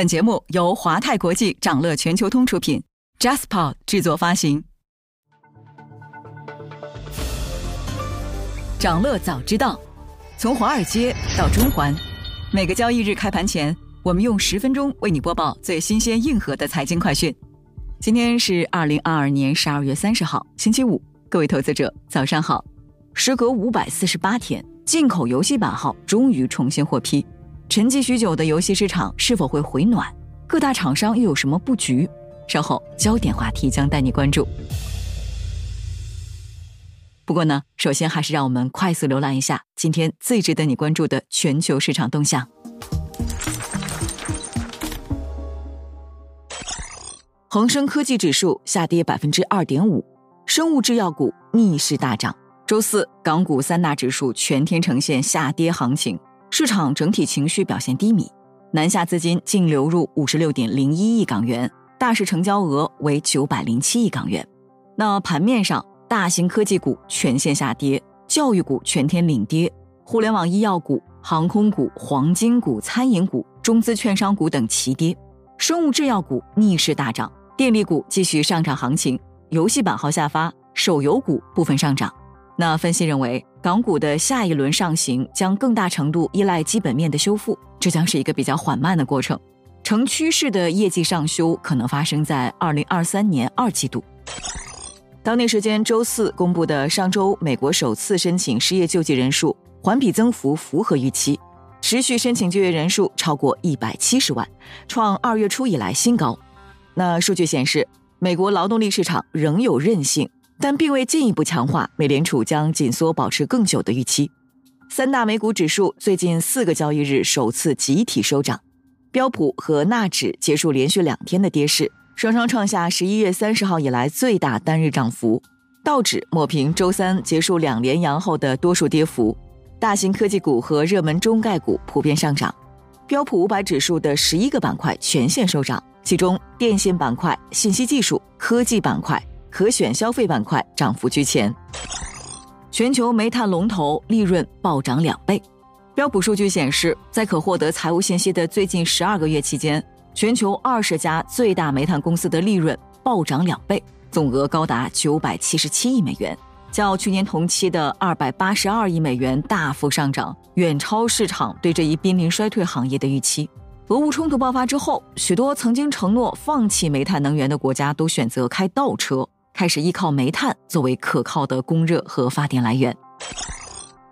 本节目由华泰国际掌乐全球通出品，JasPod 制作发行。掌乐早知道，从华尔街到中环，每个交易日开盘前，我们用十分钟为你播报最新鲜、硬核的财经快讯。今天是二零二二年十二月三十号，星期五，各位投资者早上好。时隔五百四十八天，进口游戏版号终于重新获批。沉寂许久的游戏市场是否会回暖？各大厂商又有什么布局？稍后焦点话题将带你关注。不过呢，首先还是让我们快速浏览一下今天最值得你关注的全球市场动向。恒生科技指数下跌百分之二点五，生物制药股逆势大涨。周四，港股三大指数全天呈现下跌行情。市场整体情绪表现低迷，南下资金净流入五十六点零一亿港元，大市成交额为九百零七亿港元。那盘面上，大型科技股全线下跌，教育股全天领跌，互联网医药股、航空股、黄金股、餐饮股、中资券商股等齐跌，生物制药股逆势大涨，电力股继续上涨行情，游戏版号下发，手游股部分上涨。那分析认为，港股的下一轮上行将更大程度依赖基本面的修复，这将是一个比较缓慢的过程。成趋势的业绩上修可能发生在二零二三年二季度。当地时间周四公布的上周美国首次申请失业救济人数环比增幅符合预期，持续申请就业人数超过一百七十万，创二月初以来新高。那数据显示，美国劳动力市场仍有韧性。但并未进一步强化美联储将紧缩保持更久的预期。三大美股指数最近四个交易日首次集体收涨，标普和纳指结束连续两天的跌势，双双创下十一月三十号以来最大单日涨幅。道指抹平周三结束两连阳后的多数跌幅，大型科技股和热门中概股普遍上涨。标普五百指数的十一个板块全线收涨，其中电信板块、信息技术、科技板块。可选消费板块涨幅居前，全球煤炭龙头利润暴涨两倍。标普数据显示，在可获得财务信息的最近十二个月期间，全球二十家最大煤炭公司的利润暴涨两倍，总额高达九百七十七亿美元，较去年同期的二百八十二亿美元大幅上涨，远超市场对这一濒临衰退行业的预期。俄乌冲突爆发之后，许多曾经承诺放弃煤炭能源的国家都选择开倒车。开始依靠煤炭作为可靠的供热和发电来源。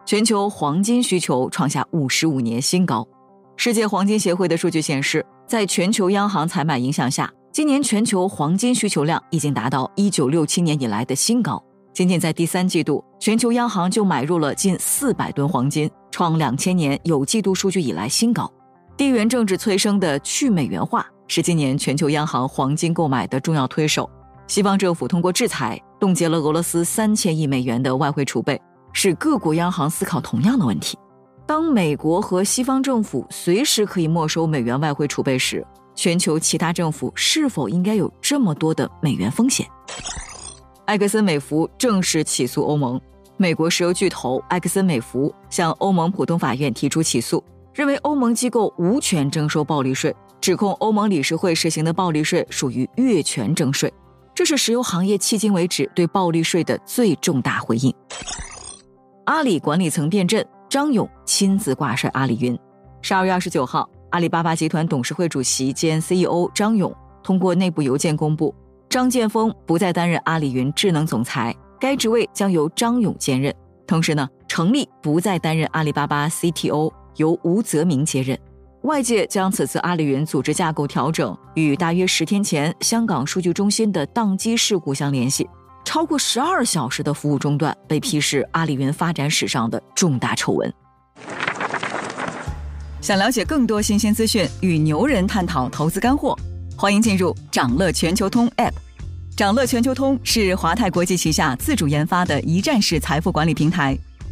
全球黄金需求创下五十五年新高。世界黄金协会的数据显示，在全球央行采买影响下，今年全球黄金需求量已经达到一九六七年以来的新高。仅仅在第三季度，全球央行就买入了近四百吨黄金，创两千年有季度数据以来新高。地缘政治催生的去美元化是今年全球央行黄金购买的重要推手。西方政府通过制裁冻结了俄罗斯三千亿美元的外汇储备，使各国央行思考同样的问题：当美国和西方政府随时可以没收美元外汇储备时，全球其他政府是否应该有这么多的美元风险？埃克森美孚正式起诉欧盟。美国石油巨头埃克森美孚向欧盟普通法院提出起诉，认为欧盟机构无权征收暴利税，指控欧盟理事会实行的暴利税属于越权征税。这是石油行业迄今为止对暴利税的最重大回应。阿里管理层变阵，张勇亲自挂帅阿里云。十二月二十九号，阿里巴巴集团董事会主席兼 CEO 张勇通过内部邮件公布，张建峰不再担任阿里云智能总裁，该职位将由张勇兼任。同时呢，成立不再担任阿里巴巴 CTO，由吴泽明接任。外界将此次阿里云组织架构调整与大约十天前香港数据中心的宕机事故相联系，超过十二小时的服务中断被批是阿里云发展史上的重大丑闻。想了解更多新鲜资讯与牛人探讨投资干货，欢迎进入掌乐全球通 App。掌乐全球通是华泰国际旗下自主研发的一站式财富管理平台。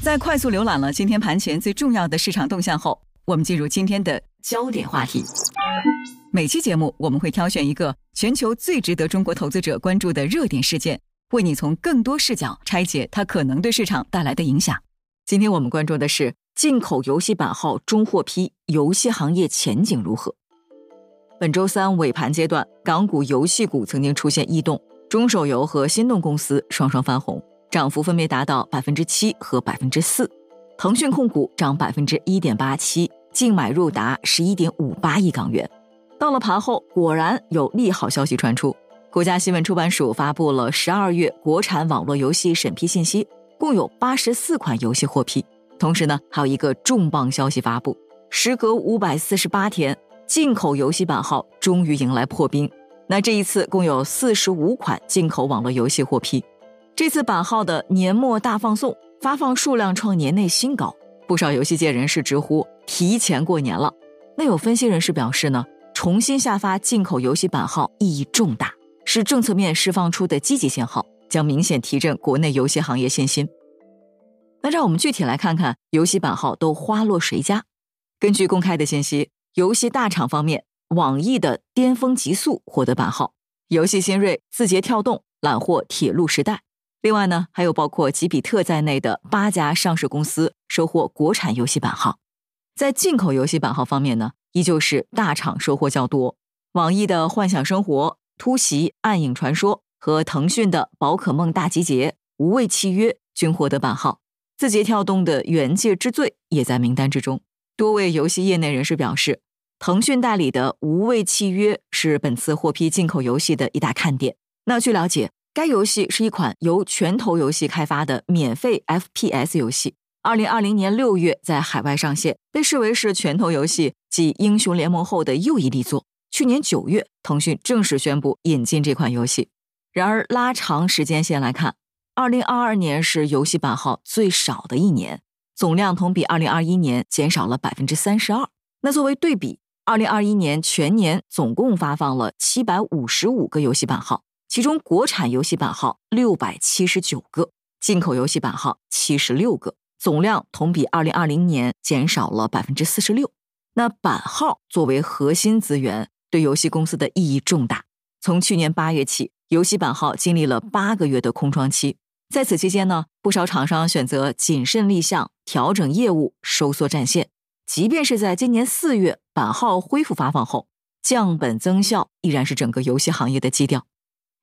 在快速浏览了今天盘前最重要的市场动向后，我们进入今天的焦点话题。每期节目我们会挑选一个全球最值得中国投资者关注的热点事件，为你从更多视角拆解它可能对市场带来的影响。今天我们关注的是进口游戏版号中获批，游戏行业前景如何？本周三尾盘阶段，港股游戏股曾经出现异动，中手游和心动公司双双翻红，涨幅分别达到百分之七和百分之四。腾讯控股涨百分之一点八七，净买入达十一点五八亿港元。到了盘后，果然有利好消息传出，国家新闻出版署发布了十二月国产网络游戏审批信息，共有八十四款游戏获批。同时呢，还有一个重磅消息发布，时隔五百四十八天。进口游戏版号终于迎来破冰，那这一次共有四十五款进口网络游戏获批。这次版号的年末大放送发放数量创年内新高，不少游戏界人士直呼提前过年了。那有分析人士表示呢，重新下发进口游戏版号意义重大，是政策面释放出的积极信号，将明显提振国内游戏行业信心。那让我们具体来看看游戏版号都花落谁家。根据公开的信息。游戏大厂方面，网易的巅峰极速获得版号，游戏新锐、字节跳动揽获铁路时代。另外呢，还有包括吉比特在内的八家上市公司收获国产游戏版号。在进口游戏版号方面呢，依旧是大厂收获较多。网易的幻想生活、突袭、暗影传说和腾讯的宝可梦大集结、无畏契约均获得版号。字节跳动的原界之最也在名单之中。多位游戏业内人士表示。腾讯代理的《无畏契约》是本次获批进口游戏的一大看点。那据了解，该游戏是一款由拳头游戏开发的免费 FPS 游戏，二零二零年六月在海外上线，被视为是拳头游戏继《英雄联盟》后的又一力作。去年九月，腾讯正式宣布引进这款游戏。然而，拉长时间线来看，二零二二年是游戏版号最少的一年，总量同比二零二一年减少了百分之三十二。那作为对比，二零二一年全年总共发放了七百五十五个游戏版号，其中国产游戏版号六百七十九个，进口游戏版号七十六个，总量同比二零二零年减少了百分之四十六。那版号作为核心资源，对游戏公司的意义重大。从去年八月起，游戏版号经历了八个月的空窗期，在此期间呢，不少厂商选择谨慎立项，调整业务，收缩战线。即便是在今年四月版号恢复发放后，降本增效依然是整个游戏行业的基调。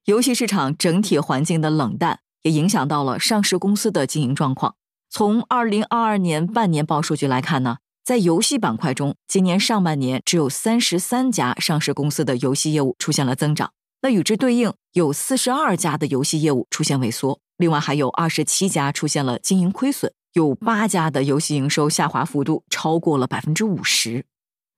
游戏市场整体环境的冷淡，也影响到了上市公司的经营状况。从二零二二年半年报数据来看呢，在游戏板块中，今年上半年只有三十三家上市公司的游戏业务出现了增长，那与之对应有四十二家的游戏业务出现萎缩，另外还有二十七家出现了经营亏损。有八家的游戏营收下滑幅度超过了百分之五十，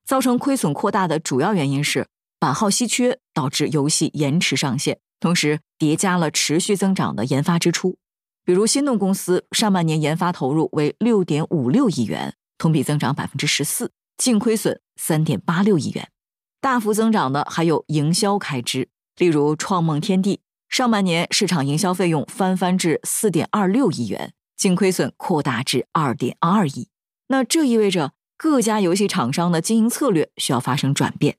造成亏损扩大的主要原因是版号稀缺，导致游戏延迟上线，同时叠加了持续增长的研发支出。比如心动公司上半年研发投入为六点五六亿元，同比增长百分之十四，净亏损三点八六亿元。大幅增长的还有营销开支，例如创梦天地上半年市场营销费用翻番至四点二六亿元。净亏损扩大至二点二亿，那这意味着各家游戏厂商的经营策略需要发生转变。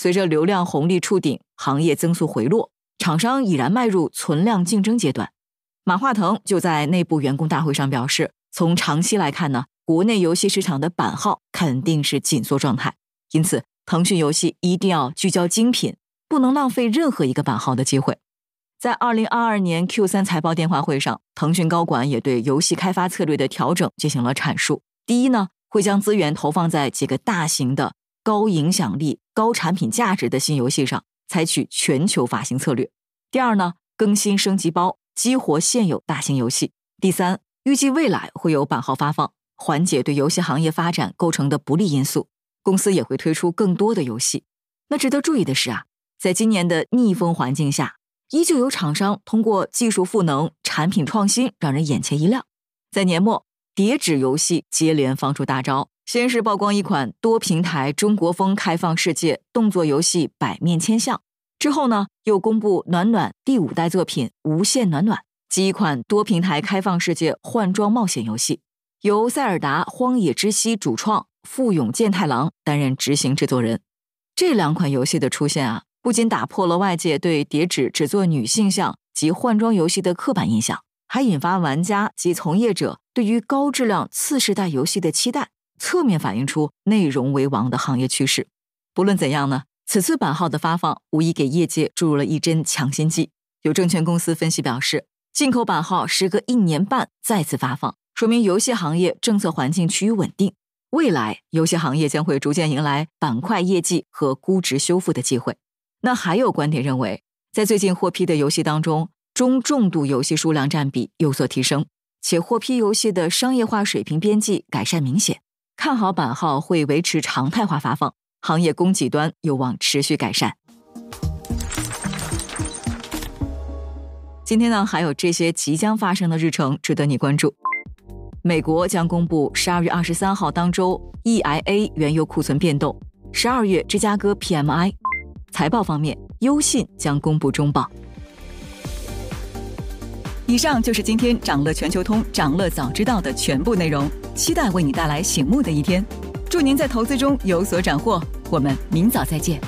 随着流量红利触顶，行业增速回落，厂商已然迈入存量竞争阶段。马化腾就在内部员工大会上表示，从长期来看呢，国内游戏市场的版号肯定是紧缩状态，因此腾讯游戏一定要聚焦精品，不能浪费任何一个版号的机会。在二零二二年 Q 三财报电话会上，腾讯高管也对游戏开发策略的调整进行了阐述。第一呢，会将资源投放在几个大型的、高影响力、高产品价值的新游戏上，采取全球发行策略。第二呢，更新升级包，激活现有大型游戏。第三，预计未来会有版号发放，缓解对游戏行业发展构成的不利因素。公司也会推出更多的游戏。那值得注意的是啊，在今年的逆风环境下。依旧有厂商通过技术赋能、产品创新让人眼前一亮。在年末，叠纸游戏接连放出大招，先是曝光一款多平台中国风开放世界动作游戏《百面千象》，之后呢，又公布《暖暖》第五代作品《无限暖暖》，即一款多平台开放世界换装冒险游戏，由塞尔达荒野之息主创富永健太郎担任执行制作人。这两款游戏的出现啊，不仅打破了外界对叠纸只做女性向及换装游戏的刻板印象，还引发玩家及从业者对于高质量次世代游戏的期待，侧面反映出内容为王的行业趋势。不论怎样呢，此次版号的发放无疑给业界注入了一针强心剂。有证券公司分析表示，进口版号时隔一年半再次发放，说明游戏行业政策环境趋于稳定。未来游戏行业将会逐渐迎来板块业绩和估值修复的机会。那还有观点认为，在最近获批的游戏当中，中重度游戏数量占比有所提升，且获批游戏的商业化水平边际改善明显，看好版号会维持常态化发放，行业供给端有望持续改善。今天呢，还有这些即将发生的日程值得你关注。美国将公布十二月二十三号当周 EIA 原油库存变动，十二月芝加哥 PMI。财报方面，优信将公布中报。以上就是今天掌乐全球通、掌乐早知道的全部内容，期待为你带来醒目的一天。祝您在投资中有所斩获，我们明早再见。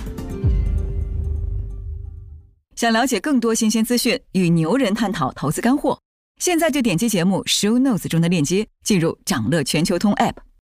想了解更多新鲜资讯，与牛人探讨投资干货。现在就点击节目 show notes 中的链接，进入掌乐全球通 app。